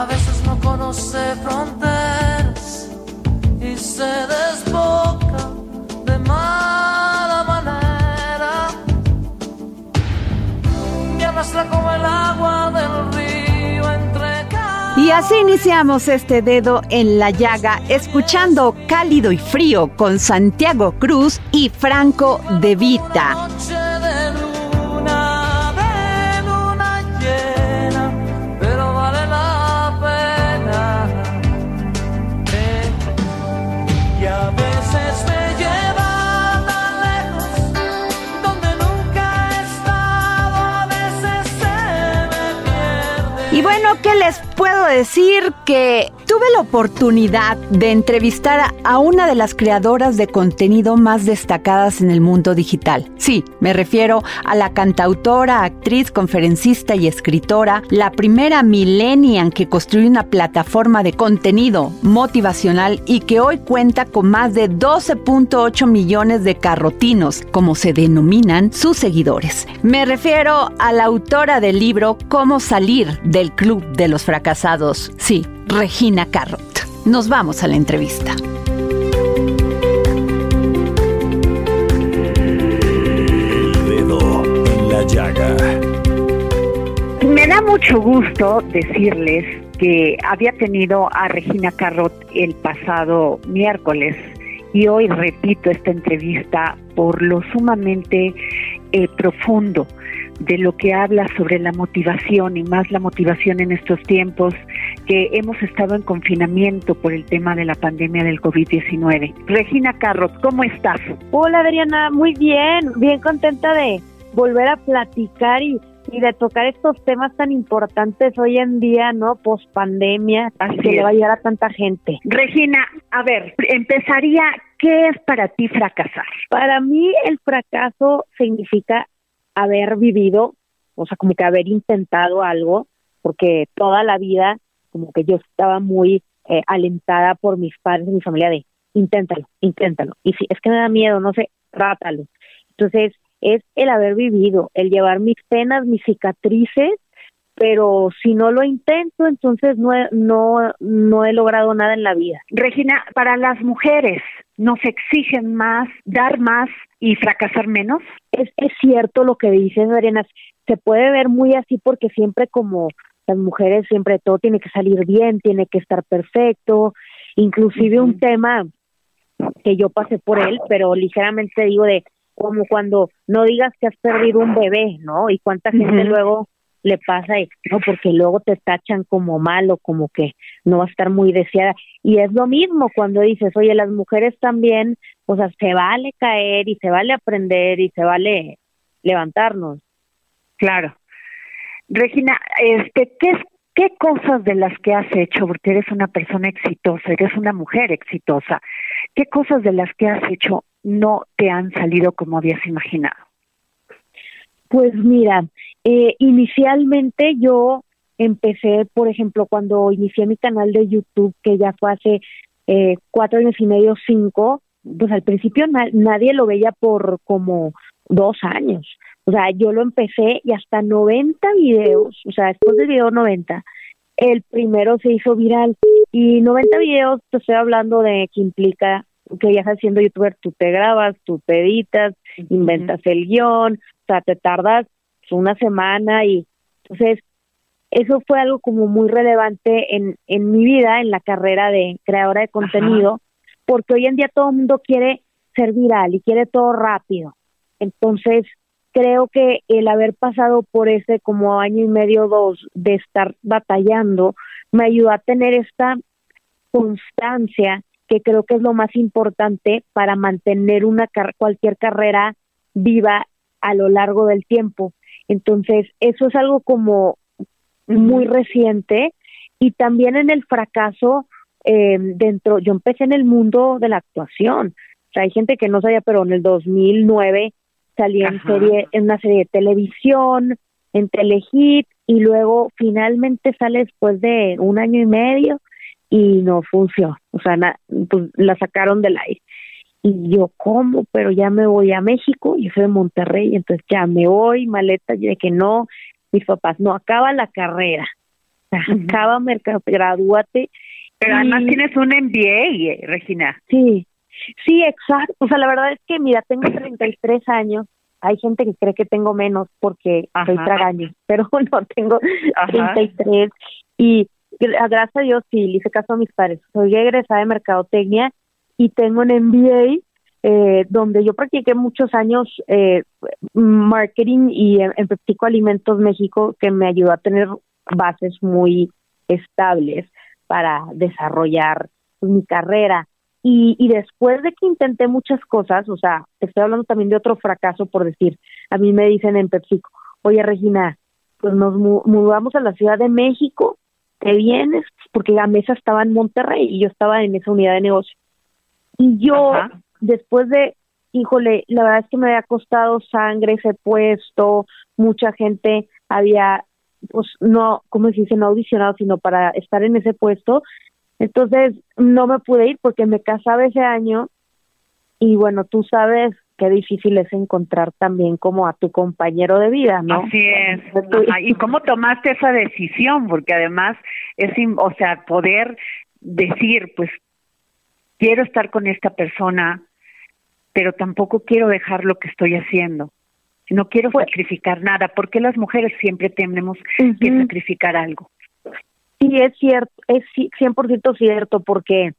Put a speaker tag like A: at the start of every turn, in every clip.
A: A veces no conoce fronteras y se desboca de mala manera, arrastra como el agua del río entre
B: Y así iniciamos este dedo en la llaga, escuchando Cálido y Frío con Santiago Cruz y Franco De Vita. ¿Qué les puedo decir? Que tuve la oportunidad de entrevistar a una de las creadoras de contenido más destacadas en el mundo digital. Sí, me refiero a la cantautora, actriz, conferencista y escritora, la primera millennial que construyó una plataforma de contenido motivacional y que hoy cuenta con más de 12.8 millones de carrotinos, como se denominan sus seguidores. Me refiero a la autora del libro Cómo salir del club de los fracasados. Sí, Regina Carrot. Nos vamos a la entrevista.
C: El Dedo en la Llaga.
D: Me da mucho gusto decirles que había tenido a Regina Carrot el pasado miércoles y hoy repito esta entrevista por lo sumamente eh, profundo de lo que habla sobre la motivación y más la motivación en estos tiempos que hemos estado en confinamiento por el tema de la pandemia del COVID-19. Regina Carrot, ¿cómo estás?
E: Hola Adriana, muy bien, bien contenta de volver a platicar y, y de tocar estos temas tan importantes hoy en día, ¿no? Post pandemia,
D: Así
E: que le
D: es.
E: va a llegar a tanta gente.
D: Regina, a ver, empezaría, ¿qué es para ti fracasar?
E: Para mí el fracaso significa haber vivido, o sea, como que haber intentado algo, porque toda la vida como que yo estaba muy eh, alentada por mis padres y mi familia de inténtalo, inténtalo. Y si es que me da miedo, no sé, trátalo. Entonces, es el haber vivido, el llevar mis penas, mis cicatrices, pero si no lo intento, entonces no he, no, no he logrado nada en la vida.
D: Regina, para las mujeres, ¿nos exigen más, dar más y fracasar menos?
E: es, es cierto lo que dices, Adriana, se puede ver muy así porque siempre como las mujeres, siempre todo tiene que salir bien, tiene que estar perfecto, inclusive un tema que yo pasé por él, pero ligeramente digo de como cuando no digas que has perdido un bebé, ¿no? Y cuánta gente luego le pasa, y, no, porque luego te tachan como malo, como que no va a estar muy deseada. Y es lo mismo cuando dices, oye, las mujeres también, o sea, se vale caer y se vale aprender y se vale levantarnos.
D: Claro. Regina, este, ¿qué, ¿qué cosas de las que has hecho, porque eres una persona exitosa, eres una mujer exitosa, qué cosas de las que has hecho no te han salido como habías imaginado?
E: Pues mira, eh, inicialmente yo empecé, por ejemplo, cuando inicié mi canal de YouTube, que ya fue hace eh, cuatro años y medio, cinco, pues al principio nadie lo veía por como dos años. O sea, yo lo empecé y hasta 90 videos, o sea, después del video 90, el primero se hizo viral. Y 90 videos, te estoy hablando de que implica que ya siendo youtuber, tú te grabas, tú te editas, inventas el guion, o sea, te tardas una semana y entonces eso fue algo como muy relevante en, en mi vida, en la carrera de creadora de contenido, porque hoy en día todo el mundo quiere ser viral y quiere todo rápido. Entonces, creo que el haber pasado por ese como año y medio, dos, de estar batallando, me ayudó a tener esta constancia que creo que es lo más importante para mantener una cualquier carrera viva a lo largo del tiempo. Entonces, eso es algo como muy reciente y también en el fracaso eh, dentro, yo empecé en el mundo de la actuación. O sea, hay gente que no sabía, pero en el 2009 salí en serie, en una serie de televisión, en Telehit, y luego finalmente sale después de un año y medio y no funcionó. O sea, pues, la sacaron del aire. Y yo, ¿cómo? Pero ya me voy a México, yo soy de Monterrey, entonces ya me voy, maleta, y de que no, mis papás, no, acaba la carrera, acaba mercado, gradúate.
D: Pero además tienes un MBA, Regina.
E: Sí, Sí, exacto. O sea, la verdad es que, mira, tengo 33 años. Hay gente que cree que tengo menos porque soy tragaño, pero no, tengo 33. Y gracias a Dios, sí, le hice caso a mis padres. Soy egresada de Mercadotecnia y tengo un MBA eh, donde yo practiqué muchos años eh, marketing y en, en PepsiCo Alimentos México, que me ayudó a tener bases muy estables para desarrollar mi carrera. Y, y después de que intenté muchas cosas, o sea, estoy hablando también de otro fracaso por decir, a mí me dicen en PepsiCo, oye Regina, pues nos mudamos a la Ciudad de México, ¿te vienes? Porque la mesa estaba en Monterrey y yo estaba en esa unidad de negocio. Y yo, después de, híjole, la verdad es que me había costado sangre ese puesto, mucha gente había, pues no, ¿cómo se dice? No audicionado, sino para estar en ese puesto. Entonces no me pude ir porque me casaba ese año y bueno, tú sabes qué difícil es encontrar también como a tu compañero de vida, ¿no?
D: Así es. ¿Y cómo tomaste esa decisión? Porque además es, o sea, poder decir, pues, quiero estar con esta persona, pero tampoco quiero dejar lo que estoy haciendo. No quiero pues sacrificar nada, porque las mujeres siempre tenemos que sacrificar algo.
E: Sí, es cierto, es 100% cierto, porque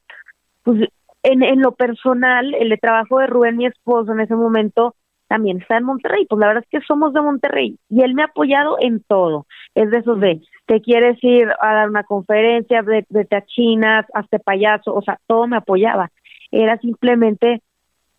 E: pues, en, en lo personal, el trabajo de Rubén, mi esposo, en ese momento, también está en Monterrey. Pues la verdad es que somos de Monterrey y él me ha apoyado en todo. Es de esos de, te quieres ir a dar una conferencia, de, de a China, hazte payaso, o sea, todo me apoyaba. Era simplemente,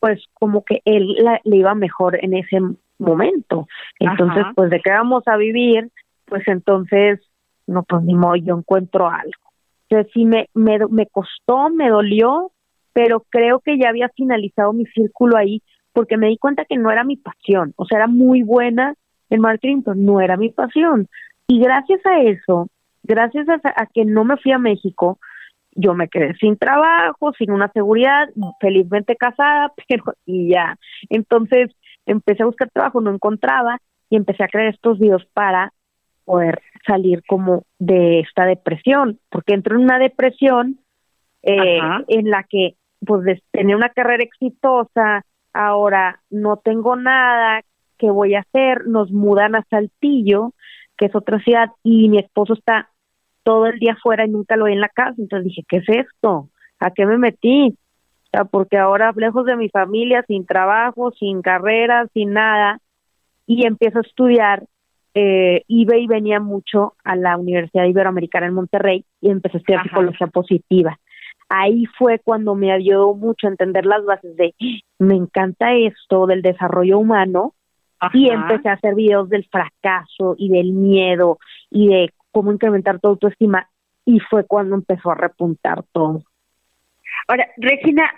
E: pues, como que él le iba mejor en ese momento. Entonces, pues, de qué vamos a vivir, pues entonces no, pues ni modo, yo encuentro algo. Entonces sí me, me, me costó, me dolió, pero creo que ya había finalizado mi círculo ahí porque me di cuenta que no era mi pasión, o sea, era muy buena en marketing, pero no era mi pasión. Y gracias a eso, gracias a, a que no me fui a México, yo me quedé sin trabajo, sin una seguridad, felizmente casada, pero y ya. Entonces empecé a buscar trabajo, no encontraba y empecé a crear estos videos para poder salir como de esta depresión, porque entro en una depresión eh, en la que pues tenía una carrera exitosa, ahora no tengo nada, ¿qué voy a hacer? Nos mudan a Saltillo, que es otra ciudad, y mi esposo está todo el día afuera y nunca lo vi en la casa, entonces dije, ¿qué es esto? ¿A qué me metí? O sea, porque ahora lejos de mi familia, sin trabajo, sin carrera, sin nada, y empiezo a estudiar eh, iba y venía mucho a la Universidad Iberoamericana en Monterrey y empecé a estudiar psicología positiva. Ahí fue cuando me ayudó mucho a entender las bases de me encanta esto del desarrollo humano y empecé a hacer videos del fracaso y del miedo y de cómo incrementar tu autoestima y fue cuando empezó a repuntar todo.
D: Ahora, Regina,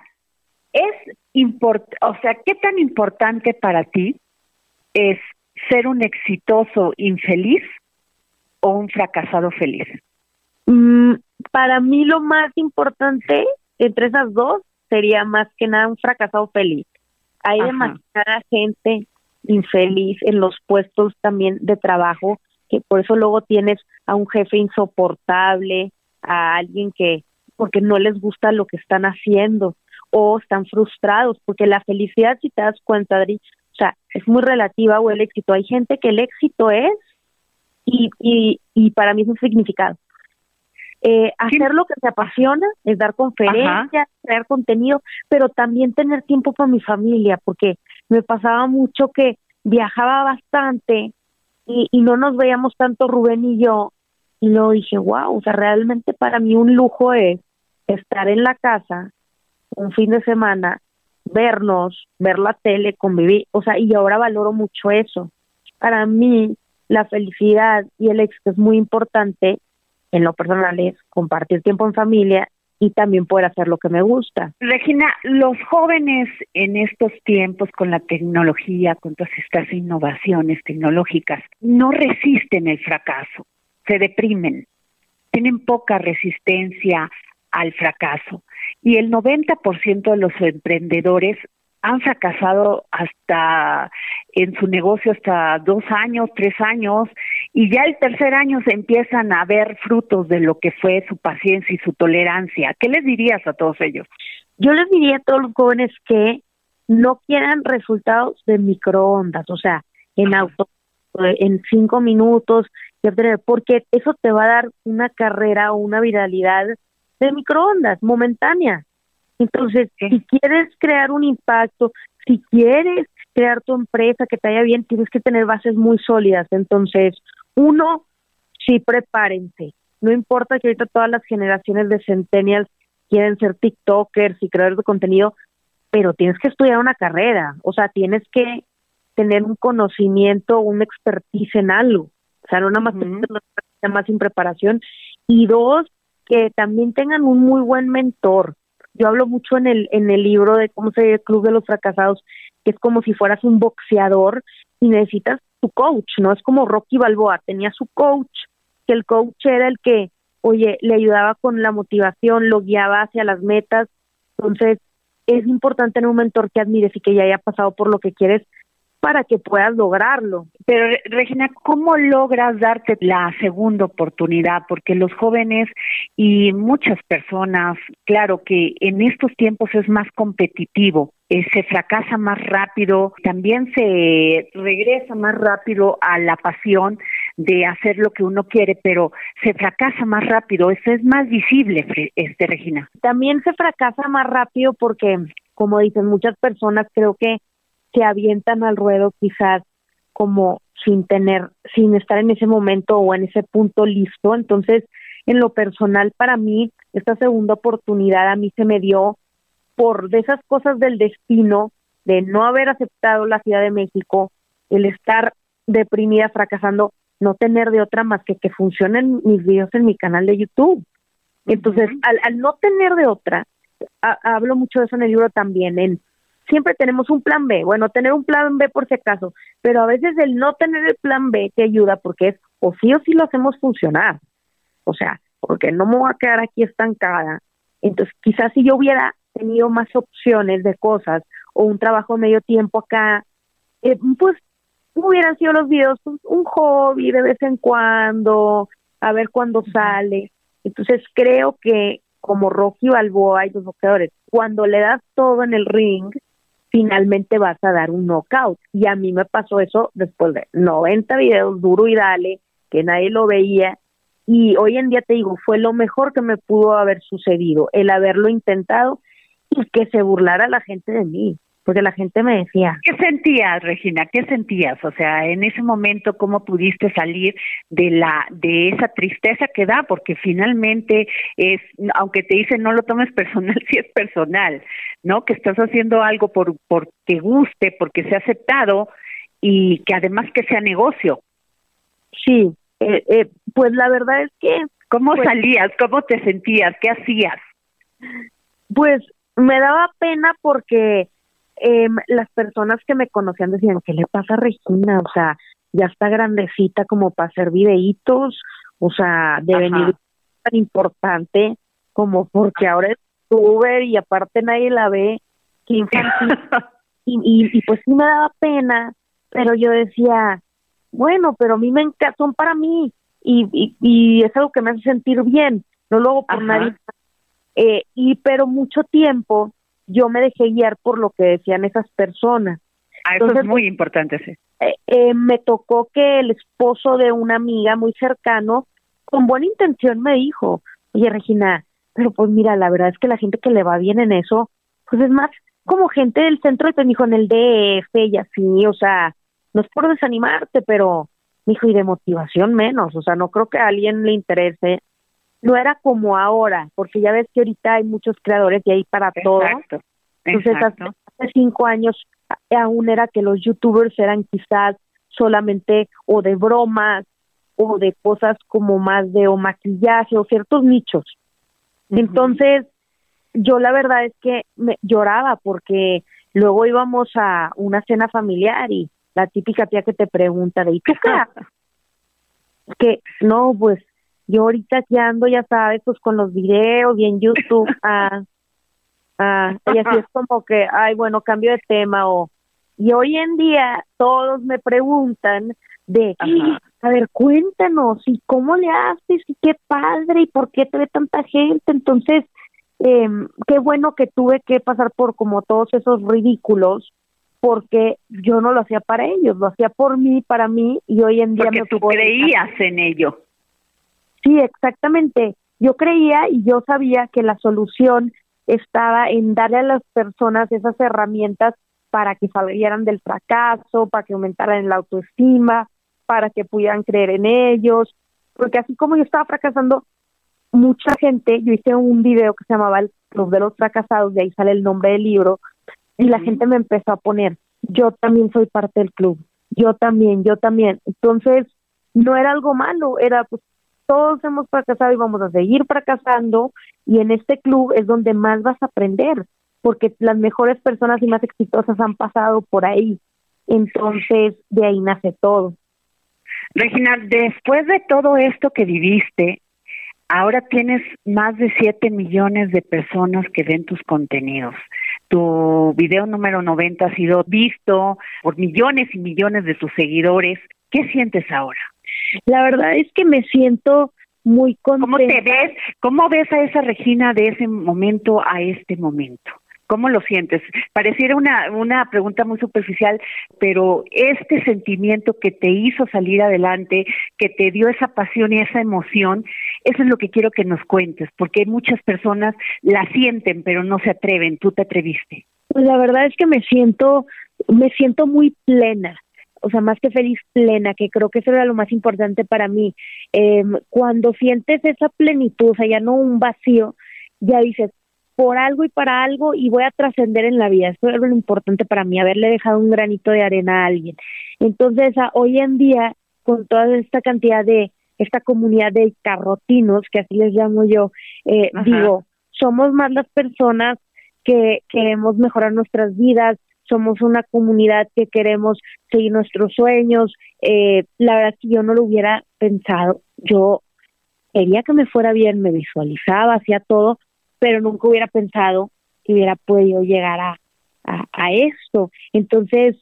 D: es import o sea, ¿qué tan importante para ti es ser un exitoso infeliz o un fracasado feliz?
E: Mm, para mí lo más importante entre esas dos sería más que nada un fracasado feliz. Hay demasiada gente infeliz en los puestos también de trabajo, que por eso luego tienes a un jefe insoportable, a alguien que porque no les gusta lo que están haciendo o están frustrados, porque la felicidad, si te das cuenta, Adri, o sea, es muy relativa o el éxito. Hay gente que el éxito es y, y, y para mí es un significado. Eh, hacer lo que te apasiona es dar conferencias, crear contenido, pero también tener tiempo para mi familia, porque me pasaba mucho que viajaba bastante y, y no nos veíamos tanto Rubén y yo, y luego dije, wow, o sea, realmente para mí un lujo es estar en la casa un fin de semana, vernos, ver la tele, convivir, o sea, y ahora valoro mucho eso. Para mí, la felicidad y el éxito es muy importante en lo personal es compartir tiempo en familia y también poder hacer lo que me gusta.
D: Regina, los jóvenes en estos tiempos con la tecnología, con todas estas innovaciones tecnológicas, no resisten el fracaso, se deprimen, tienen poca resistencia al fracaso. Y el 90% de los emprendedores han fracasado hasta en su negocio hasta dos años, tres años, y ya el tercer año se empiezan a ver frutos de lo que fue su paciencia y su tolerancia. ¿Qué les dirías a todos ellos?
E: Yo les diría a todos los jóvenes que no quieran resultados de microondas, o sea, en auto, en cinco minutos, porque eso te va a dar una carrera o una viralidad de microondas momentánea. Entonces, si quieres crear un impacto, si quieres crear tu empresa que te vaya bien, tienes que tener bases muy sólidas. Entonces, uno, sí prepárense. No importa que ahorita todas las generaciones de centennials quieren ser TikTokers y creadores de contenido, pero tienes que estudiar una carrera, o sea, tienes que tener un conocimiento, un expertise en algo. O sea, no nada más uh más sin preparación. Y dos, que también tengan un muy buen mentor. Yo hablo mucho en el, en el libro de cómo se el Club de los Fracasados, que es como si fueras un boxeador y necesitas tu coach, ¿no? Es como Rocky Balboa, tenía su coach, que el coach era el que, oye, le ayudaba con la motivación, lo guiaba hacia las metas. Entonces, es importante tener un mentor que admires y que ya haya pasado por lo que quieres para que puedas lograrlo.
D: Pero Regina, ¿cómo logras darte la segunda oportunidad? Porque los jóvenes y muchas personas, claro que en estos tiempos es más competitivo, eh, se fracasa más rápido, también se regresa más rápido a la pasión de hacer lo que uno quiere, pero se fracasa más rápido, eso es más visible, este Regina.
E: También se fracasa más rápido porque, como dicen muchas personas, creo que se avientan al ruedo quizás como sin tener, sin estar en ese momento o en ese punto listo. Entonces, en lo personal, para mí, esta segunda oportunidad a mí se me dio por de esas cosas del destino, de no haber aceptado la Ciudad de México, el estar deprimida, fracasando, no tener de otra más que que funcionen mis videos en mi canal de YouTube. Entonces, al, al no tener de otra, hablo mucho de eso en el libro también, en siempre tenemos un plan B. Bueno, tener un plan B por si acaso, pero a veces el no tener el plan B te ayuda porque es o sí o sí lo hacemos funcionar. O sea, porque no me voy a quedar aquí estancada. Entonces, quizás si yo hubiera tenido más opciones de cosas o un trabajo medio tiempo acá, eh, pues hubieran sido los videos pues, un hobby de vez en cuando, a ver cuándo sale. Entonces creo que como Rocky Balboa y los boxeadores, cuando le das todo en el ring, finalmente vas a dar un knockout. Y a mí me pasó eso después de 90 videos duro y dale, que nadie lo veía. Y hoy en día te digo, fue lo mejor que me pudo haber sucedido, el haberlo intentado y que se burlara la gente de mí porque la gente me decía.
D: ¿Qué sentías, Regina? ¿Qué sentías? O sea, en ese momento, ¿cómo pudiste salir de la de esa tristeza que da? Porque finalmente es, aunque te dicen no lo tomes personal, sí es personal, ¿no? Que estás haciendo algo por porque guste, porque sea aceptado y que además que sea negocio.
E: Sí, eh, eh, pues la verdad es que...
D: ¿Cómo pues salías? ¿Cómo te sentías? ¿Qué hacías?
E: Pues me daba pena porque eh, las personas que me conocían decían, ¿qué le pasa a Regina? O sea, ya está grandecita como para hacer videitos, o sea, de venir tan importante como porque ahora es Uber y aparte nadie la ve, que infantil. y, y, y pues sí me daba pena, pero yo decía, bueno, pero a mí me encanta, son para mí y, y, y es algo que me hace sentir bien, no lo hago por nadie. Eh, y pero mucho tiempo yo me dejé guiar por lo que decían esas personas.
D: Ah, eso es muy importante, sí.
E: Eh, eh, me tocó que el esposo de una amiga muy cercano, con buena intención, me dijo, oye Regina, pero pues mira, la verdad es que la gente que le va bien en eso, pues es más como gente del centro de dijo en el DF y así, o sea, no es por desanimarte, pero, dijo, y de motivación menos, o sea, no creo que a alguien le interese. No era como ahora, porque ya ves que ahorita hay muchos creadores y hay para todo. Entonces, hace cinco años aún era que los youtubers eran quizás solamente o de bromas o de cosas como más de o maquillaje o ciertos nichos. Entonces, yo la verdad es que me lloraba porque luego íbamos a una cena familiar y la típica tía que te pregunta de ¿y tú qué que no, pues yo ahorita aquí ando, ya sabes, pues con los videos y en YouTube, ah, ah, y así es como que, ay, bueno, cambio de tema o y hoy en día todos me preguntan de, a ver, cuéntanos, ¿y cómo le haces? ¿Y qué padre? ¿Y por qué te ve tanta gente? Entonces, eh, qué bueno que tuve que pasar por como todos esos ridículos, porque yo no lo hacía para ellos, lo hacía por mí, para mí, y hoy en día
D: porque me tú creías en ello.
E: Sí, exactamente. Yo creía y yo sabía que la solución estaba en darle a las personas esas herramientas para que salieran del fracaso, para que aumentaran la autoestima, para que pudieran creer en ellos, porque así como yo estaba fracasando, mucha gente, yo hice un video que se llamaba El Club de los Fracasados, de ahí sale el nombre del libro, y la gente me empezó a poner, yo también soy parte del club, yo también, yo también. Entonces, no era algo malo, era pues todos hemos fracasado y vamos a seguir fracasando, y en este club es donde más vas a aprender, porque las mejores personas y más exitosas han pasado por ahí. Entonces, de ahí nace todo.
D: Regina, después de todo esto que viviste, ahora tienes más de 7 millones de personas que ven tus contenidos. Tu video número 90 ha sido visto por millones y millones de tus seguidores. ¿Qué sientes ahora?
E: La verdad es que me siento muy contenta.
D: ¿Cómo te ves? ¿Cómo ves a esa Regina de ese momento a este momento? ¿Cómo lo sientes? Pareciera una, una pregunta muy superficial, pero este sentimiento que te hizo salir adelante, que te dio esa pasión y esa emoción, eso es lo que quiero que nos cuentes, porque muchas personas la sienten, pero no se atreven. ¿Tú te atreviste?
E: Pues la verdad es que me siento, me siento muy plena o sea, más que feliz, plena, que creo que eso era lo más importante para mí. Eh, cuando sientes esa plenitud, o sea, ya no un vacío, ya dices, por algo y para algo y voy a trascender en la vida. Eso es lo importante para mí, haberle dejado un granito de arena a alguien. Entonces, hoy en día, con toda esta cantidad de, esta comunidad de carrotinos, que así les llamo yo, eh, digo, somos más las personas que queremos mejorar nuestras vidas, somos una comunidad que queremos seguir nuestros sueños. Eh, la verdad que yo no lo hubiera pensado. Yo quería que me fuera bien, me visualizaba, hacía todo, pero nunca hubiera pensado que hubiera podido llegar a, a, esto. Entonces,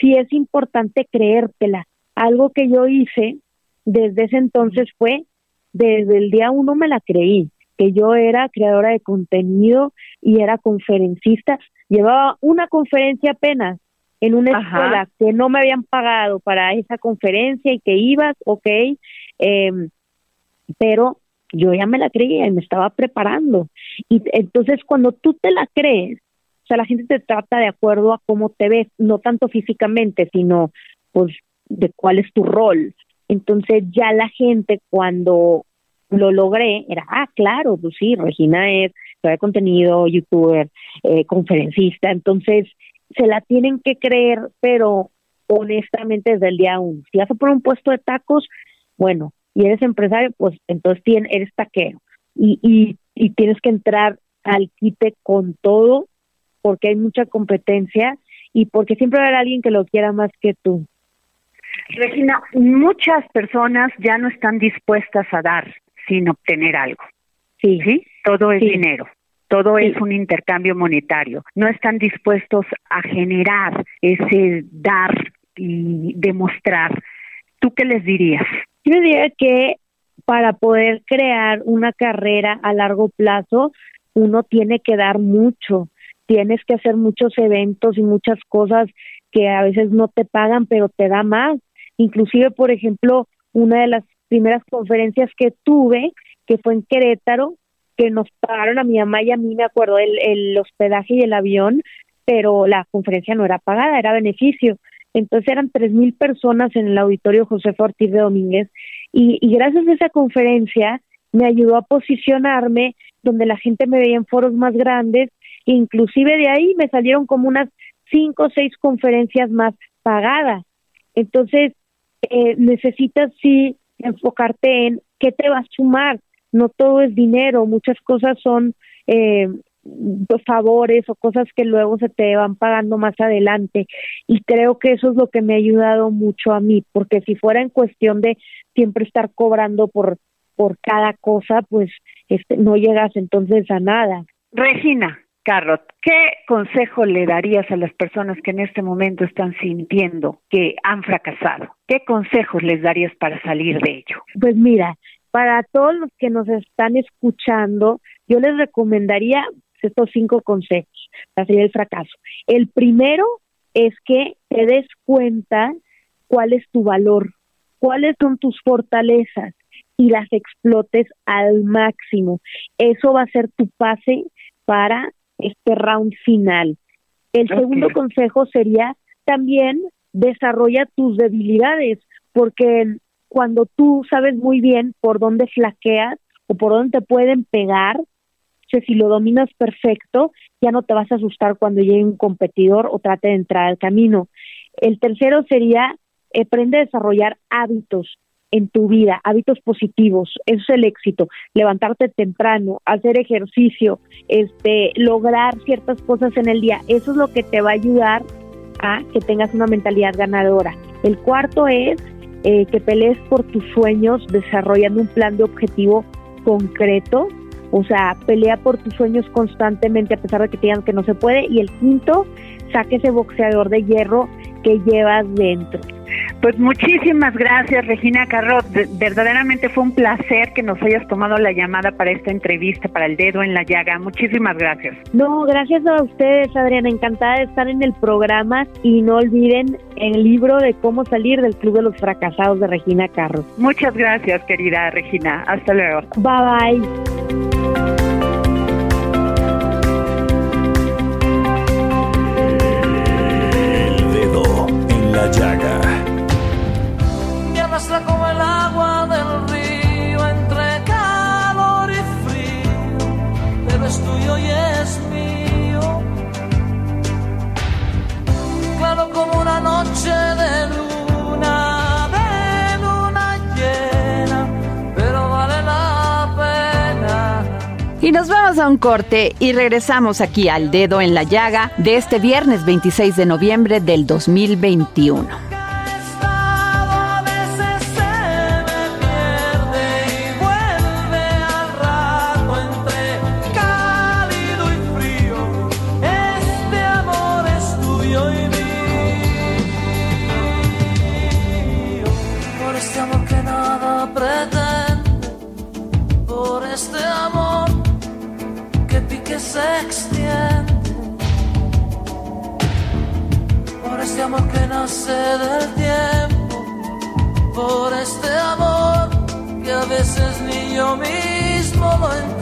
E: sí es importante creértela. Algo que yo hice desde ese entonces fue, desde el día uno me la creí, que yo era creadora de contenido y era conferencista. Llevaba una conferencia apenas en una escuela que no me habían pagado para esa conferencia y que ibas, ok, eh, pero yo ya me la creía y me estaba preparando. Y entonces cuando tú te la crees, o sea, la gente te trata de acuerdo a cómo te ves, no tanto físicamente, sino pues de cuál es tu rol. Entonces ya la gente cuando lo logré era, ah, claro, pues sí, Regina es de contenido, youtuber, eh, conferencista, entonces se la tienen que creer, pero honestamente desde el día uno. Si vas a poner un puesto de tacos, bueno, y eres empresario, pues entonces tienes, eres taquero y, y, y tienes que entrar al quite con todo porque hay mucha competencia y porque siempre va a haber alguien que lo quiera más que tú.
D: Regina, muchas personas ya no están dispuestas a dar sin obtener algo.
E: Sí.
D: ¿Sí? Todo es
E: Sí.
D: dinero. Todo
E: Sí.
D: es un intercambio monetario. No están dispuestos a generar ese dar y demostrar. ¿Tú qué les dirías?
E: Yo diría que para poder crear una carrera a largo plazo, uno tiene que dar mucho, tienes que hacer muchos eventos y muchas cosas que a veces no te pagan, pero te da más. Inclusive, por ejemplo, una de las primeras conferencias que tuve, que fue en Querétaro, que nos pagaron a mi mamá y a mí, me acuerdo, el, el hospedaje y el avión, pero la conferencia no era pagada, era beneficio. Entonces eran tres mil personas en el auditorio José Ortiz de Domínguez y, y gracias a esa conferencia me ayudó a posicionarme donde la gente me veía en foros más grandes, inclusive de ahí me salieron como unas cinco o seis conferencias más pagadas. Entonces, eh, necesitas sí enfocarte en qué te va a sumar. No todo es dinero, muchas cosas son eh, favores o cosas que luego se te van pagando más adelante. Y creo que eso es lo que me ha ayudado mucho a mí, porque si fuera en cuestión de siempre estar cobrando por, por cada cosa, pues este, no llegas entonces a nada.
D: Regina Carrot, ¿qué consejo le darías a las personas que en este momento están sintiendo que han fracasado? ¿Qué consejos les darías para salir de ello?
E: Pues mira, para todos los que nos están escuchando, yo les recomendaría estos cinco consejos para salir del fracaso. El primero es que te des cuenta cuál es tu valor, cuáles son tus fortalezas y las explotes al máximo. Eso va a ser tu pase para este round final. El segundo consejo sería también desarrolla tus debilidades, porque cuando tú sabes muy bien por dónde flaqueas o por dónde te pueden pegar, si lo dominas perfecto, ya no te vas a asustar cuando llegue un competidor o trate de entrar al camino. El tercero sería aprende a desarrollar hábitos en tu vida, hábitos positivos, eso es el éxito, levantarte temprano, hacer ejercicio, este, lograr ciertas cosas en el día, eso es lo que te va a ayudar a que tengas una mentalidad ganadora. El cuarto es eh, que pelees por tus sueños desarrollando un plan de objetivo concreto, o sea, pelea por tus sueños constantemente a pesar de que te digan que no se puede. Y el quinto, saque ese boxeador de hierro que llevas dentro.
D: Pues muchísimas gracias, Regina Carrot. De- verdaderamente fue un placer que nos hayas tomado la llamada para esta entrevista, para el dedo en la llaga. Muchísimas gracias.
E: No, gracias a ustedes, Adriana. Encantada de estar en el programa. Y no olviden el libro de cómo salir del Club de los Fracasados de Regina Carros.
D: Muchas gracias, querida Regina. Hasta luego.
E: Bye bye.
C: El
A: noche de luna, de luna llena, pero vale la pena.
B: Y nos vamos a un corte y regresamos aquí al dedo en la llaga de este viernes 26 de noviembre del 2021.
A: Amor que nace del tiempo, por este amor que a veces ni yo mismo lo entiendo.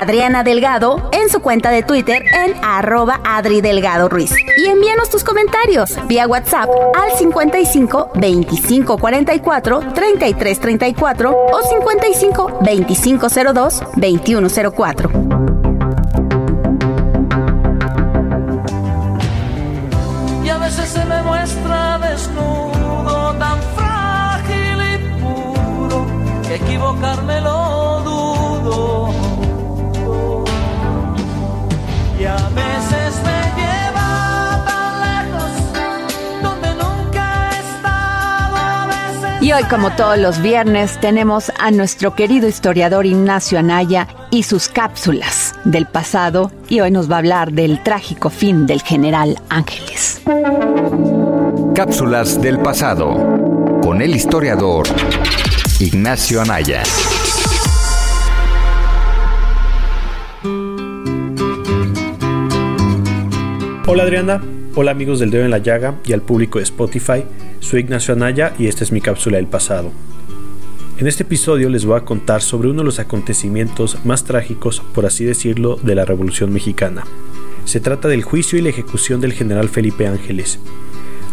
F: Adriana Delgado en su cuenta de Twitter en arroba Adri Delgado Ruiz. Y envíanos tus comentarios vía WhatsApp al 55 25 44 33 34 o 55 25 02 21 04.
A: Y a veces se me muestra desnudo, tan frágil y puro, que equivocarme Y
B: hoy, como todos los viernes, tenemos a nuestro querido historiador Ignacio Anaya y sus cápsulas del pasado. Y hoy nos va a hablar del trágico fin del general Ángeles.
G: Cápsulas del pasado con el historiador Ignacio Anaya.
H: Hola Adriana, hola amigos del Dedo en la Llaga y al público de Spotify, soy Ignacio Anaya y esta es mi cápsula del pasado. En este episodio les voy a contar sobre uno de los acontecimientos más trágicos, por así decirlo, de la Revolución Mexicana. Se trata del juicio y la ejecución del general Felipe Ángeles.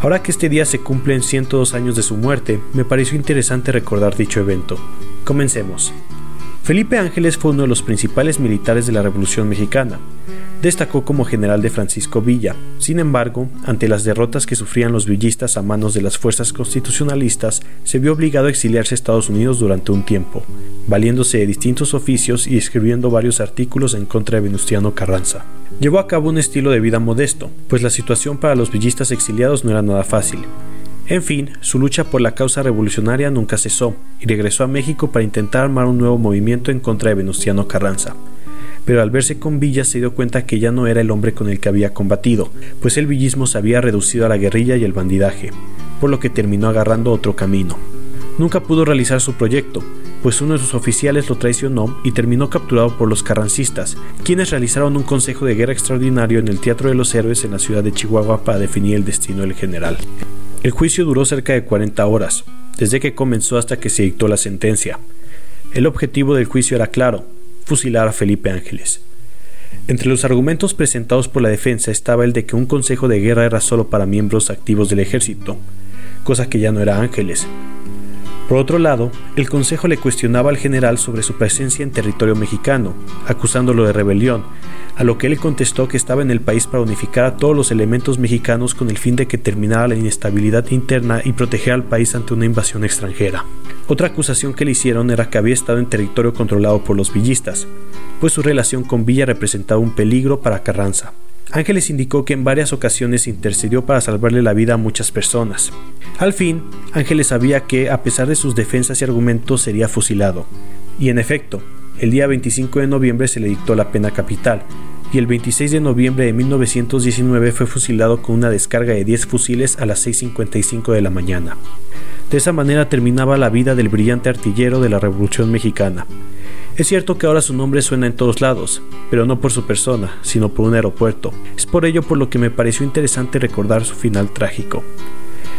H: Ahora que este día se cumplen 102 años de su muerte, me pareció interesante recordar dicho evento. Comencemos. Felipe Ángeles fue uno de los principales militares de la Revolución Mexicana. Destacó como general de Francisco Villa. Sin embargo, ante las derrotas que sufrían los villistas a manos de las fuerzas constitucionalistas, se vio obligado a exiliarse a Estados Unidos durante un tiempo, valiéndose de distintos oficios y escribiendo varios artículos en contra de Venustiano Carranza. Llevó a cabo un estilo de vida modesto, pues la situación para los villistas exiliados no era nada fácil. En fin, su lucha por la causa revolucionaria nunca cesó y regresó a México para intentar armar un nuevo movimiento en contra de Venustiano Carranza. Pero al verse con Villa se dio cuenta que ya no era el hombre con el que había combatido, pues el villismo se había reducido a la guerrilla y el bandidaje, por lo que terminó agarrando otro camino. Nunca pudo realizar su proyecto, pues uno de sus oficiales lo traicionó y terminó capturado por los carrancistas, quienes realizaron un consejo de guerra extraordinario en el Teatro de los Héroes en la ciudad de Chihuahua para definir el destino del general. El juicio duró cerca de 40 horas, desde que comenzó hasta que se dictó la sentencia. El objetivo del juicio era claro, fusilar a Felipe Ángeles. Entre los argumentos presentados por la defensa estaba el de que un consejo de guerra era solo para miembros activos del ejército, cosa que ya no era Ángeles. Por otro lado, el consejo le cuestionaba al general sobre su presencia en territorio mexicano, acusándolo de rebelión, a lo que él contestó que estaba en el país para unificar a todos los elementos mexicanos con el fin de que terminara la inestabilidad interna y proteger al país ante una invasión extranjera. Otra acusación que le hicieron era que había estado en territorio controlado por los villistas, pues su relación con Villa representaba un peligro para Carranza. Ángeles indicó que en varias ocasiones intercedió para salvarle la vida a muchas personas. Al fin, Ángeles sabía que, a pesar de sus defensas y argumentos, sería fusilado. Y en efecto, el día 25 de noviembre se le dictó la pena capital, y el 26 de noviembre de 1919 fue fusilado con una descarga de 10 fusiles a las 6.55 de la mañana. De esa manera terminaba la vida del brillante artillero de la Revolución Mexicana. Es cierto que ahora su nombre suena en todos lados, pero no por su persona, sino por un aeropuerto. Es por ello por lo que me pareció interesante recordar su final trágico.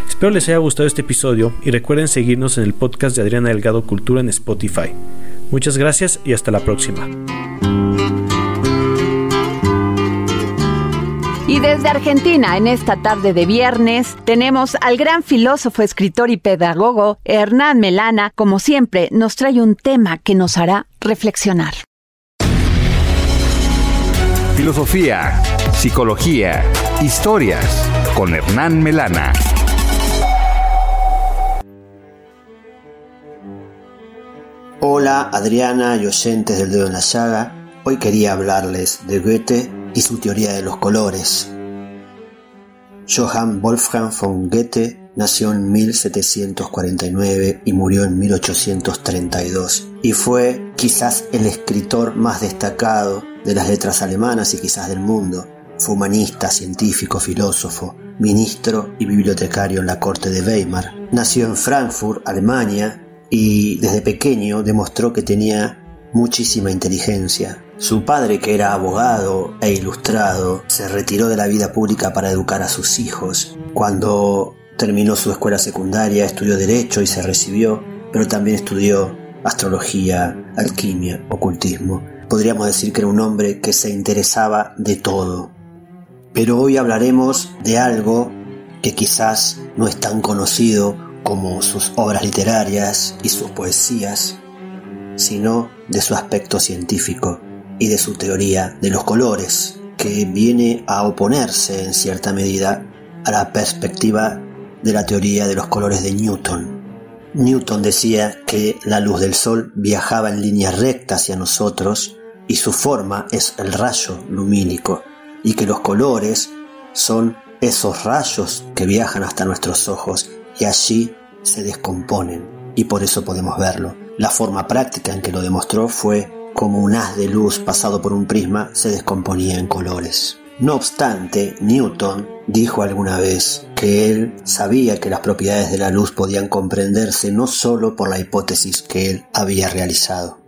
H: Espero les haya gustado este episodio y recuerden seguirnos en el podcast de Adriana Delgado Cultura en Spotify. Muchas gracias y hasta la próxima.
B: Y desde Argentina, en esta tarde de viernes, tenemos al gran filósofo, escritor y pedagogo Hernán Melana. Como siempre, nos trae un tema que nos hará reflexionar.
G: Filosofía, psicología, historias con Hernán Melana.
I: Hola Adriana y oyentes del dedo en la llaga. Hoy quería hablarles de Goethe y su teoría de los colores. Johann Wolfgang von Goethe nació en 1749 y murió en 1832 y fue quizás el escritor más destacado de las letras alemanas y quizás del mundo. Fue humanista, científico, filósofo, ministro y bibliotecario en la corte de Weimar. Nació en Frankfurt, Alemania, y desde pequeño demostró que tenía muchísima inteligencia. Su padre, que era abogado e ilustrado, se retiró de la vida pública para educar a sus hijos. Cuando terminó su escuela secundaria, estudió derecho y se recibió, pero también estudió astrología, alquimia, ocultismo. Podríamos decir que era un hombre que se interesaba de todo. Pero hoy hablaremos de algo que quizás no es tan conocido como sus obras literarias y sus poesías, sino de su aspecto científico y de su teoría de los colores, que viene a oponerse en cierta medida a la perspectiva de la teoría de los colores de Newton. Newton decía que la luz del sol viajaba en línea recta hacia nosotros y su forma es el rayo lumínico y que los colores son esos rayos que viajan hasta nuestros ojos y allí se descomponen y por eso podemos verlo. La forma práctica en que lo demostró fue como un haz de luz pasado por un prisma se descomponía en colores. No obstante, Newton dijo alguna vez que él sabía que las propiedades de la luz podían comprenderse no solo por la hipótesis que él había realizado.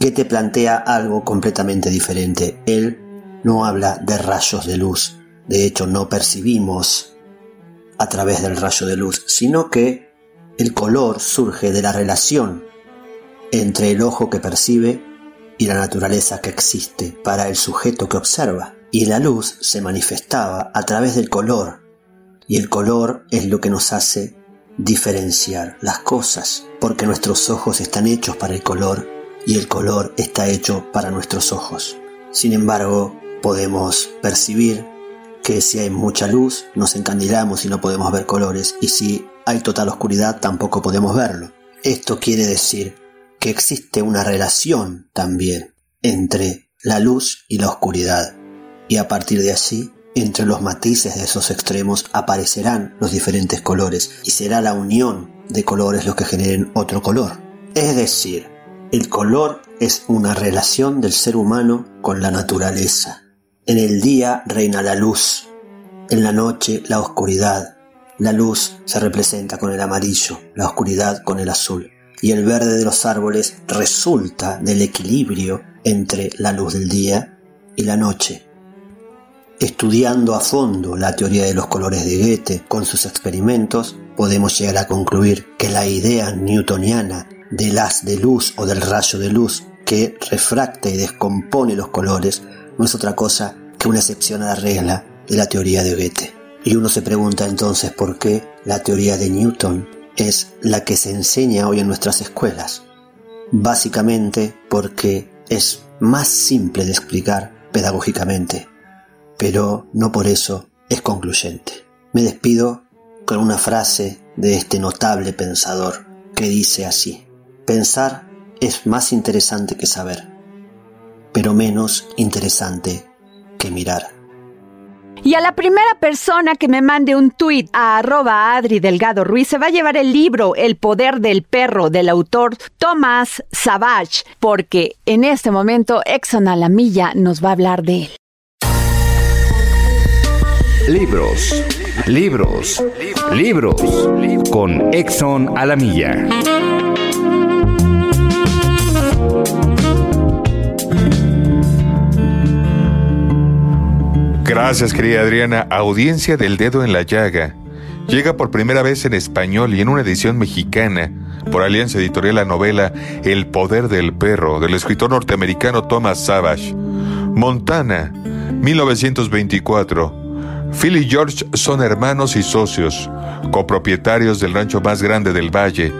I: Goethe plantea algo completamente diferente. Él no habla de rayos de luz, de hecho no percibimos a través del rayo de luz, sino que el color surge de la relación entre el ojo que percibe y la naturaleza que existe para el sujeto que observa. Y la luz se manifestaba a través del color, y el color es lo que nos hace diferenciar las cosas, porque nuestros ojos están hechos para el color y el color está hecho para nuestros ojos. Sin embargo, podemos percibir que si hay mucha luz nos encandilamos y no podemos ver colores y si hay total oscuridad tampoco podemos verlo. Esto quiere decir que existe una relación también entre la luz y la oscuridad y a partir de allí entre los matices de esos extremos aparecerán los diferentes colores y será la unión de colores los que generen otro color. Es decir, el color es una relación del ser humano con la naturaleza en el día reina la luz, en la noche la oscuridad. La luz se representa con el amarillo, la oscuridad con el azul, y el verde de los árboles resulta del equilibrio entre la luz del día y la noche. Estudiando a fondo la teoría de los colores de Goethe con sus experimentos, podemos llegar a concluir que la idea newtoniana del haz de luz o del rayo de luz que refracta y descompone los colores no es otra cosa que una excepción a la regla de la teoría de Goethe. Y uno se pregunta entonces por qué la teoría de Newton es la que se enseña hoy en nuestras escuelas. Básicamente porque es más simple de explicar pedagógicamente, pero no por eso es concluyente. Me despido con una frase de este notable pensador que dice así, pensar es más interesante que saber pero menos interesante que mirar.
B: Y a la primera persona que me mande un tuit a arroba Adri Delgado Ruiz se va a llevar el libro El poder del perro del autor Thomas Savage, porque en este momento Exxon a la milla nos va a hablar de él.
G: Libros, libros, libros con Exxon a la milla.
J: Gracias, querida Adriana. Audiencia del Dedo en la Llaga. Llega por primera vez en español y en una edición mexicana por Alianza Editorial la novela El Poder del Perro del escritor norteamericano Thomas Savage. Montana, 1924. Phil y George son hermanos y socios, copropietarios del rancho más grande del valle.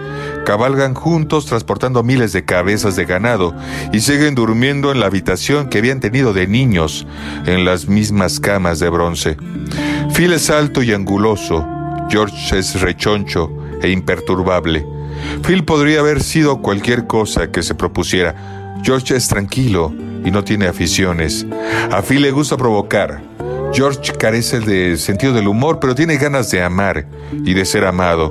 J: Cabalgan juntos transportando miles de cabezas de ganado y siguen durmiendo en la habitación que habían tenido de niños, en las mismas camas de bronce. Phil es alto y anguloso, George es rechoncho e imperturbable. Phil podría haber sido cualquier cosa que se propusiera. George es tranquilo y no tiene aficiones. A Phil le gusta provocar. George carece de sentido del humor, pero tiene ganas de amar y de ser amado.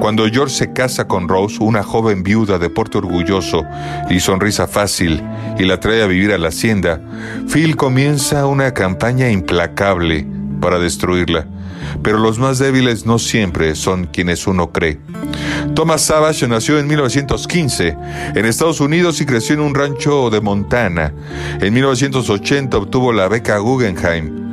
J: Cuando George se casa con Rose, una joven viuda de porte orgulloso y sonrisa fácil, y la trae a vivir a la hacienda, Phil comienza una campaña implacable para destruirla. Pero los más débiles no siempre son quienes uno cree. Thomas Savage nació en 1915 en Estados Unidos y creció en un rancho de Montana. En 1980 obtuvo la beca Guggenheim.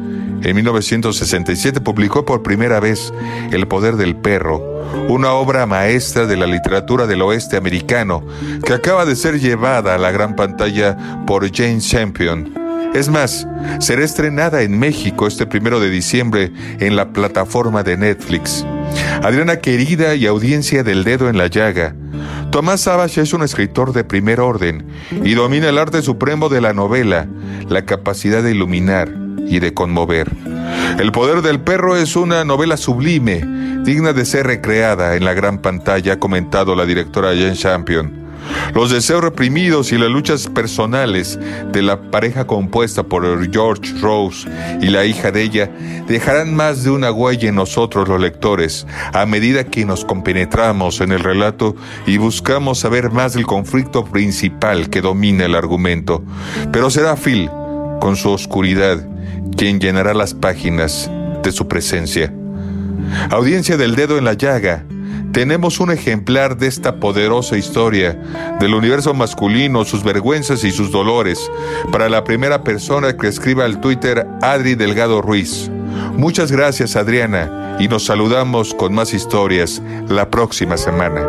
J: En 1967 publicó por primera vez El poder del perro, una obra maestra de la literatura del oeste americano que acaba de ser llevada a la gran pantalla por Jane Champion. Es más, será estrenada en México este primero de diciembre en la plataforma de Netflix. Adriana querida y audiencia del dedo en la llaga. Tomás Savage es un escritor de primer orden y domina el arte supremo de la novela, la capacidad de iluminar y de conmover. El poder del perro es una novela sublime, digna de ser recreada en la gran pantalla, ha comentado la directora Jane Champion. Los deseos reprimidos y las luchas personales de la pareja compuesta por George Rose y la hija de ella dejarán más de una huella en nosotros los lectores a medida que nos compenetramos en el relato y buscamos saber más del conflicto principal que domina el argumento. Pero será Phil, con su oscuridad, quien llenará las páginas de su presencia. Audiencia del dedo en la llaga tenemos un ejemplar de esta poderosa historia del universo masculino, sus vergüenzas y sus dolores, para la primera persona que escriba al Twitter Adri Delgado Ruiz. Muchas gracias Adriana y nos saludamos con más historias la próxima semana.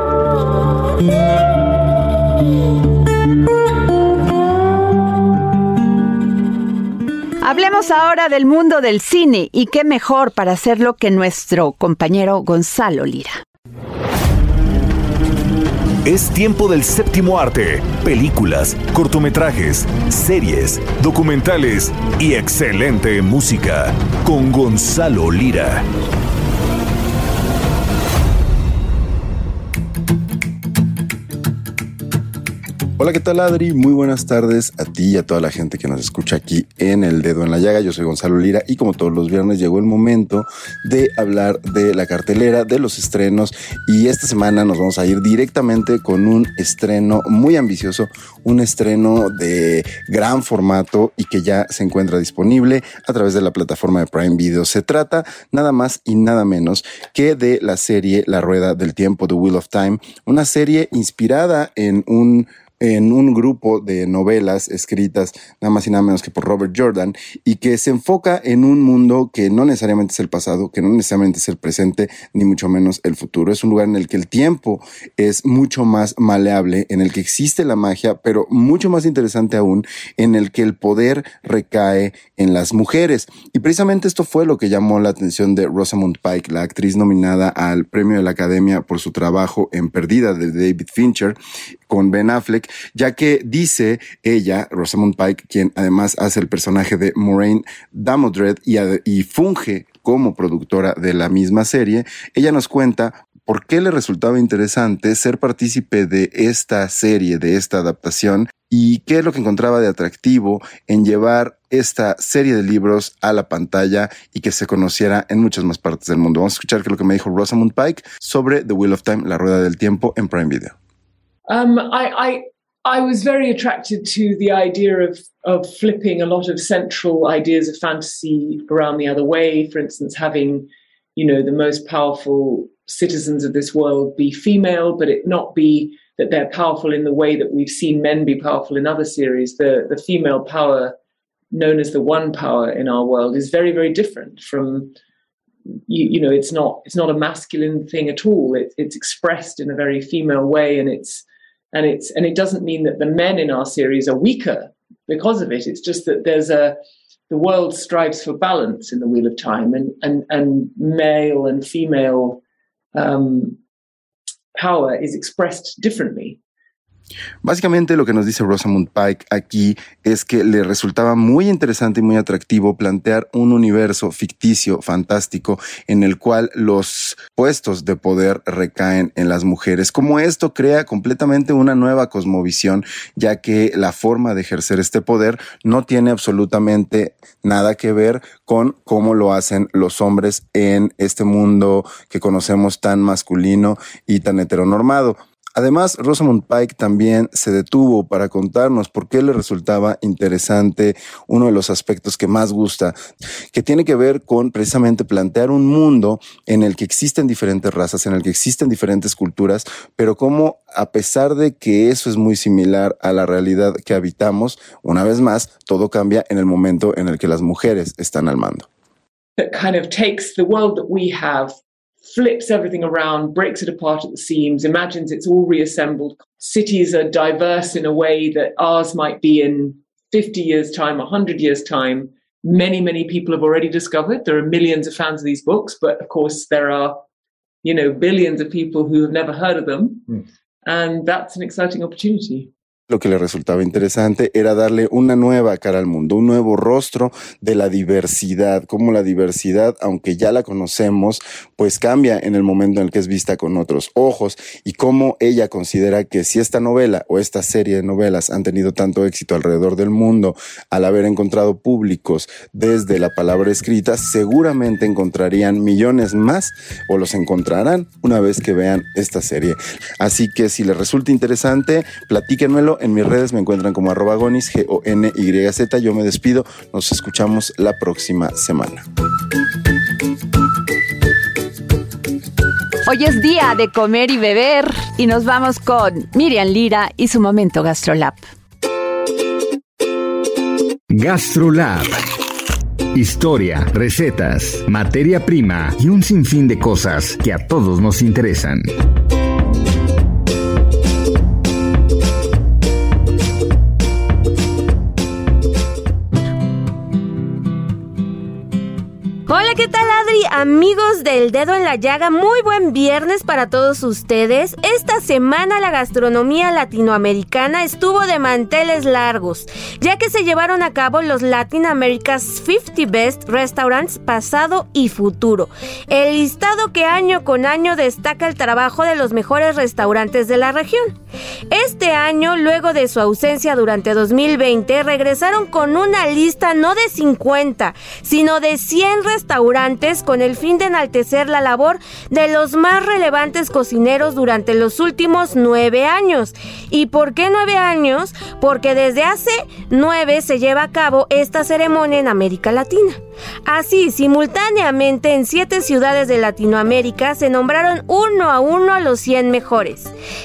B: Hablemos ahora del mundo del cine y qué mejor para hacerlo que nuestro compañero Gonzalo Lira.
C: Es tiempo del séptimo arte, películas, cortometrajes, series, documentales y excelente música con Gonzalo Lira.
K: Hola, ¿qué tal Adri? Muy buenas tardes a ti y a toda la gente que nos escucha aquí en El Dedo en la Llaga. Yo soy Gonzalo Lira y como todos los viernes llegó el momento de hablar de la cartelera, de los estrenos y esta semana nos vamos a ir directamente con un estreno muy ambicioso, un estreno de gran formato y que ya se encuentra disponible a través de la plataforma de Prime Video. Se trata nada más y nada menos que de la serie La Rueda del Tiempo, The Wheel of Time, una serie inspirada en un en un grupo de novelas escritas nada más y nada menos que por Robert Jordan y que se enfoca en un mundo que no necesariamente es el pasado, que no necesariamente es el presente, ni mucho menos el futuro. Es un lugar en el que el tiempo es mucho más maleable, en el que existe la magia, pero mucho más interesante aún, en el que el poder recae en las mujeres. Y precisamente esto fue lo que llamó la atención de Rosamund Pike, la actriz nominada al premio de la Academia por su trabajo en Perdida de David Fincher con Ben Affleck, ya que dice ella, Rosamund Pike, quien además hace el personaje de Moraine Damodred y, funge como productora de la misma serie, ella nos cuenta por qué le resultaba interesante ser partícipe de esta serie, de esta adaptación, y qué es lo que encontraba de atractivo en llevar esta serie de libros a la pantalla y que se conociera en muchas más partes del mundo. Vamos a escuchar qué es lo que me dijo Rosamund Pike sobre The Wheel of Time, la rueda del tiempo en Prime Video.
L: Um, I, I, I was very attracted to the idea of of flipping a lot of central ideas of fantasy around the other way. For instance, having you know the most powerful citizens of this world be female, but it not be that they're powerful in the way that we've seen men be powerful in other series. The the female power, known as the one power in our world, is very very different from you, you know it's not it's not a masculine thing at all. It, it's expressed in a very female way, and it's and it's and it doesn't mean that the men in our series are weaker because of it. It's just that there's a the world strives for balance in the wheel of time, and and and male and female um, power is expressed differently.
K: Básicamente lo que nos dice Rosamund Pike aquí es que le resultaba muy interesante y muy atractivo plantear un universo ficticio, fantástico, en el cual los puestos de poder recaen en las mujeres. Como esto crea completamente una nueva cosmovisión, ya que la forma de ejercer este poder no tiene absolutamente nada que ver con cómo lo hacen los hombres en este mundo que conocemos tan masculino y tan heteronormado. Además, Rosamund Pike también se detuvo para contarnos por qué le resultaba interesante uno de los aspectos que más gusta, que tiene que ver con precisamente plantear un mundo en el que existen diferentes razas, en el que existen diferentes culturas, pero como a pesar de que eso es muy similar a la realidad que habitamos, una vez más, todo cambia en el momento en el que las mujeres están al mando.
L: Flips everything around, breaks it apart at the seams, imagines it's all reassembled. Cities are diverse in a way that ours might be in 50 years' time, 100 years' time. Many, many people have already discovered. There are millions of fans of these books, but of course, there are, you know, billions of people who have never heard of them. Mm. And that's an exciting opportunity.
K: Lo que le resultaba interesante era darle una nueva cara al mundo, un nuevo rostro de la diversidad, como la diversidad, aunque ya la conocemos, pues cambia en el momento en el que es vista con otros ojos y cómo ella considera que si esta novela o esta serie de novelas han tenido tanto éxito alrededor del mundo al haber encontrado públicos desde la palabra escrita, seguramente encontrarían millones más o los encontrarán una vez que vean esta serie. Así que si les resulta interesante, platíquenmelo en mis redes me encuentran como arroba gonis, G-O-N-Y-Z. Yo me despido. Nos escuchamos la próxima semana.
B: Hoy es día de comer y beber y nos vamos con Miriam Lira y su momento GastroLab.
G: GastroLab. Historia, recetas, materia prima y un sinfín de cosas que a todos nos interesan.
M: ¿Qué tal Amigos del dedo en la llaga, muy buen viernes para todos ustedes. Esta semana la gastronomía latinoamericana estuvo de manteles largos, ya que se llevaron a cabo los Latin America's 50 Best Restaurants pasado y futuro. El listado que año con año destaca el trabajo de los mejores restaurantes de la región. Este año, luego de su ausencia durante 2020, regresaron con una lista no de 50, sino de 100 restaurantes con el fin de enaltecer la labor de los más relevantes cocineros durante los últimos nueve años. ¿Y por qué nueve años? Porque desde hace nueve se lleva a cabo esta ceremonia en América Latina. Así, simultáneamente en siete ciudades de Latinoamérica se nombraron uno a uno a los 100 mejores.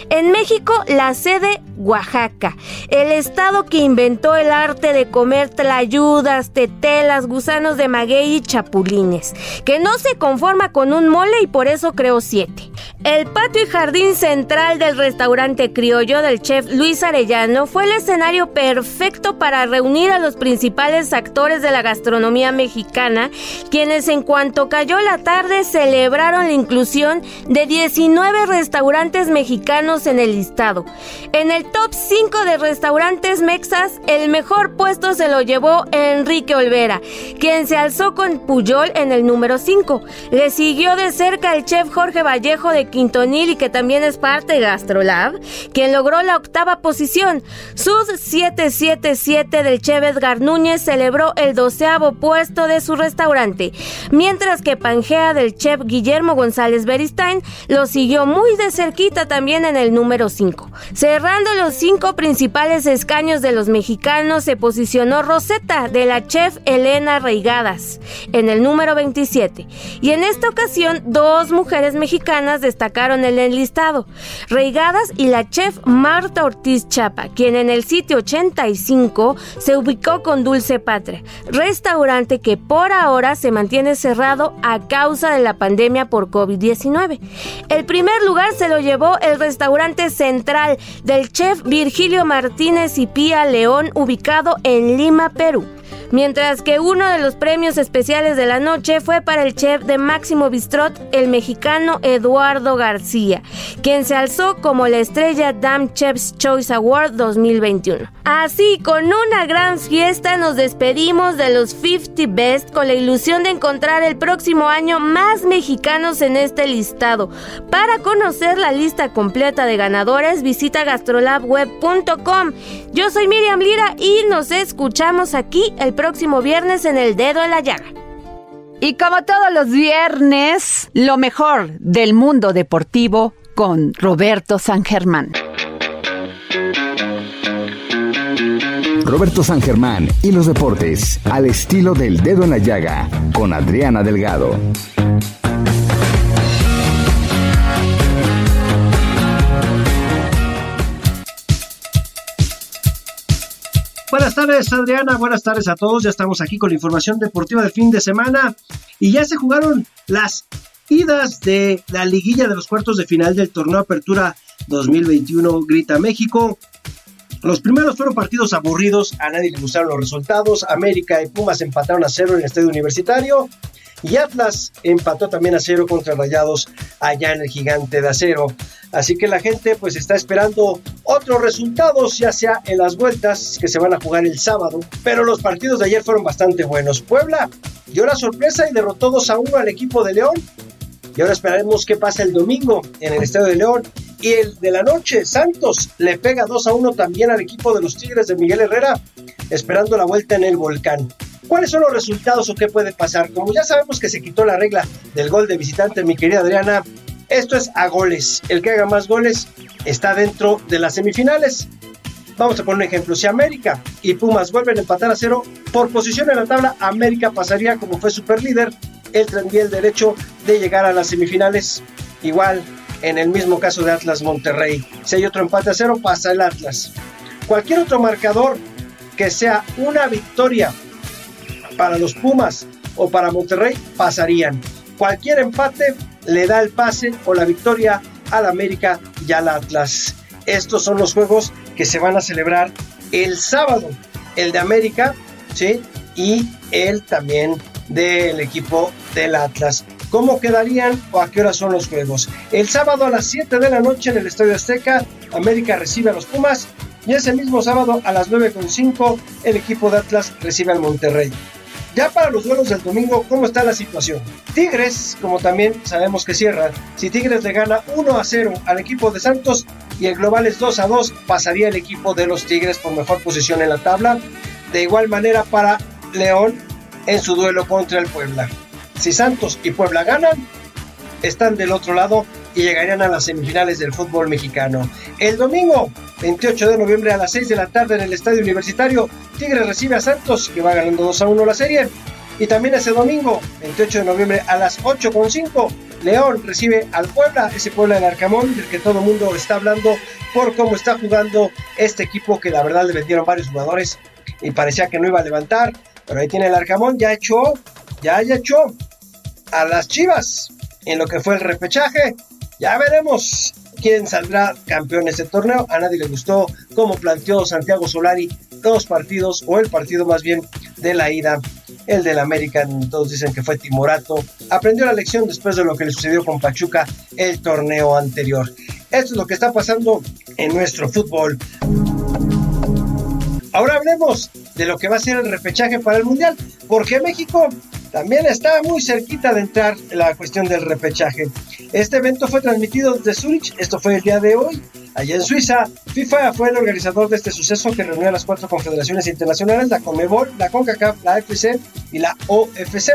M: En México, la sede Oaxaca, el estado que inventó el arte de comer tlayudas, tetelas, gusanos de maguey y chapulines, que no se conforma con un mole y por eso creó siete. El patio y jardín central del restaurante criollo del chef Luis Arellano fue el escenario perfecto para reunir a los principales actores de la gastronomía mexicana, quienes en cuanto cayó la tarde celebraron la inclusión de 19 restaurantes mexicanos en el listado. En el top 5 de restaurantes mexas, el mejor puesto se lo llevó Enrique Olvera, quien se alzó con Puyol en el número 5. Le siguió de cerca el chef Jorge Vallejo de Quintonil y que también es parte de Gastrolab, quien logró la octava posición. Sud 777 del chef Edgar Núñez celebró el doceavo puesto de su restaurante, mientras que Pangea del chef Guillermo González Beristain lo siguió muy de cerquita también en el número 5. Cerrando los cinco principales escaños de los mexicanos se posicionó Rosetta de la chef Elena Reigadas en el número 27. Y en esta ocasión dos mujeres mexicanas destacaron el enlistado, Reigadas y la chef Marta Ortiz Chapa, quien en el sitio 85 se ubicó con Dulce Patria, restaurante que por ahora se mantiene cerrado a causa de la pandemia por COVID-19. El primer lugar se lo llevó el restaurante central del chef Virgilio Martínez y Pía León, ubicado en Lima, Perú. mientras que uno de los premios especiales de la noche fue para el chef de Máximo Bistrot, el mexicano Eduardo García, quien se alzó como la estrella Damn Chef's Choice Award 2021. Así, con una gran fiesta nos despedimos de los 50 Best con la ilusión de encontrar el próximo año más mexicanos en este listado. Para conocer la lista completa de ganadores, visita gastrolabweb.com. Yo soy Miriam Lira y nos escuchamos aquí el próximo viernes en El Dedo en la Llaga.
B: Y como todos los viernes, lo mejor del mundo deportivo con Roberto San Germán.
G: Roberto San Germán y los deportes al estilo del dedo en la llaga con Adriana Delgado.
N: Buenas tardes, Adriana. Buenas tardes a todos. Ya estamos aquí con la información deportiva del fin de semana. Y ya se jugaron las idas de la liguilla de los cuartos de final del torneo Apertura 2021 Grita México. Los primeros fueron partidos aburridos, a nadie le gustaron los resultados. América y Pumas empataron a cero en el estadio universitario. Y Atlas empató también a cero contra Rayados allá en el gigante de acero. Así que la gente pues está esperando otros resultados, ya sea en las vueltas que se van a jugar el sábado. Pero los partidos de ayer fueron bastante buenos. Puebla dio la sorpresa y derrotó 2 a 1 al equipo de León. Y ahora esperaremos qué pasa el domingo en el Estadio de León. Y el de la noche, Santos le pega 2 a 1 también al equipo de los Tigres de Miguel Herrera, esperando la vuelta en el volcán. ¿Cuáles son los resultados o qué puede pasar? Como ya sabemos que se quitó la regla del gol de visitante, mi querida Adriana, esto es a goles. El que haga más goles está dentro de las semifinales. Vamos a poner un ejemplo. Si América y Pumas vuelven a empatar a cero, por posición en la tabla, América pasaría como fue super líder. Él tendría el derecho de llegar a las semifinales. Igual en el mismo caso de Atlas Monterrey. Si hay otro empate a cero, pasa el Atlas. Cualquier otro marcador que sea una victoria para los Pumas o para Monterrey pasarían. Cualquier empate le da el pase o la victoria al América y al Atlas. Estos son los juegos que se van a celebrar el sábado. El de América, ¿sí? Y el también del equipo del Atlas. ¿Cómo quedarían o a qué hora son los juegos? El sábado a las 7 de la noche en el Estadio Azteca, América recibe a los Pumas y ese mismo sábado a las 9.5 el equipo de Atlas recibe al Monterrey. Ya para los duelos del domingo, ¿cómo está la situación? Tigres, como también sabemos que cierra, si Tigres le gana 1 a 0 al equipo de Santos y el global es 2 a 2, pasaría el equipo de los Tigres por mejor posición en la tabla. De igual manera para León en su duelo contra el Puebla. Si Santos y Puebla ganan, están del otro lado y llegarían a las semifinales del fútbol mexicano. El domingo 28 de noviembre a las 6 de la tarde en el Estadio Universitario, Tigres recibe a Santos, que va ganando 2 a 1 la serie. Y también ese domingo, 28 de noviembre a las 8.5, León recibe al Puebla, ese Puebla del Arcamón, del que todo el mundo está hablando por cómo está jugando este equipo que la verdad le vendieron varios jugadores y parecía que no iba a levantar. Pero ahí tiene el Arcamón, ya echó, ya, ya echó a las Chivas en lo que fue el repechaje. Ya veremos quién saldrá campeón de este torneo. A nadie le gustó cómo planteó Santiago Solari dos partidos, o el partido más bien de la ida, el del American. Todos dicen que fue timorato. Aprendió la lección después de lo que le sucedió con Pachuca el torneo anterior. Esto es lo que está pasando en nuestro fútbol. Ahora hablemos de lo que va a ser el repechaje para el Mundial, porque México también está muy cerquita de entrar en la cuestión del repechaje. Este evento fue transmitido desde Zurich, esto fue el día de hoy, allá en Suiza. FIFA fue el organizador de este suceso que reunió a las cuatro confederaciones internacionales, la CONMEBOL, la CONCACAF, la AFC y la OFC.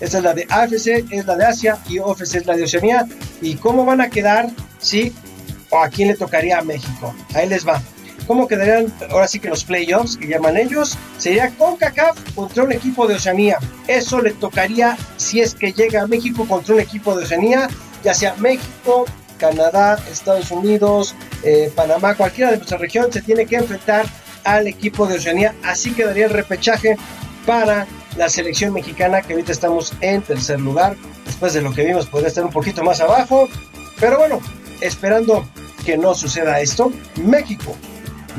N: Esta es la de AFC, es la de Asia y OFC es la de Oceanía. ¿Y cómo van a quedar? Sí, o a quién le tocaría a México. Ahí les va. ¿Cómo quedarían ahora sí que los playoffs que llaman ellos? Sería CONCACAF contra un equipo de Oceanía. Eso le tocaría si es que llega a México contra un equipo de Oceanía, ya sea México, Canadá, Estados Unidos, eh, Panamá, cualquiera de nuestra región se tiene que enfrentar al equipo de Oceanía. Así quedaría el repechaje para la selección mexicana, que ahorita estamos en tercer lugar. Después de lo que vimos, podría estar un poquito más abajo. Pero bueno, esperando que no suceda esto, México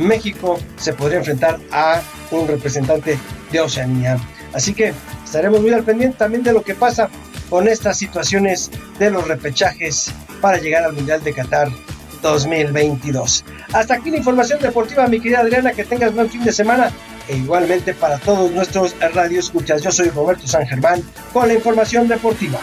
N: México se podría enfrentar a un representante de Oceanía. Así que estaremos muy al pendiente también de lo que pasa con estas situaciones de los repechajes para llegar al Mundial de Qatar 2022. Hasta aquí la información deportiva, mi querida Adriana, que tengas buen fin de semana e igualmente para todos nuestros radioescuchas. Yo soy Roberto San Germán con la información deportiva.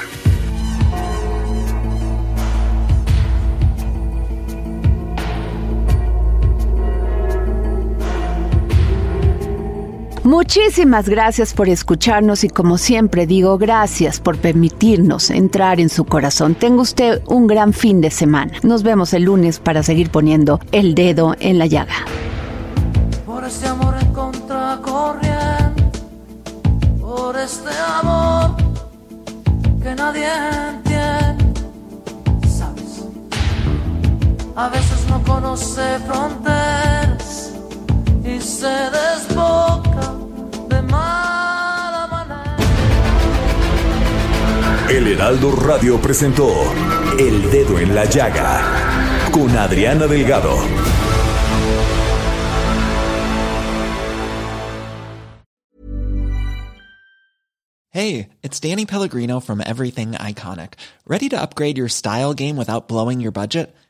B: Muchísimas gracias por escucharnos y como siempre digo, gracias por permitirnos entrar en su corazón. Tenga usted un gran fin de semana. Nos vemos el lunes para seguir poniendo el dedo en la llaga.
A: Por este amor en por este amor que nadie entiende, a veces no conoce y se desboca de mala manera.
C: El Heraldo Radio presentó El Dedo en la Llaga con Adriana Delgado.
O: Hey, it's Danny Pellegrino from Everything Iconic. Ready to upgrade your style game without blowing your budget?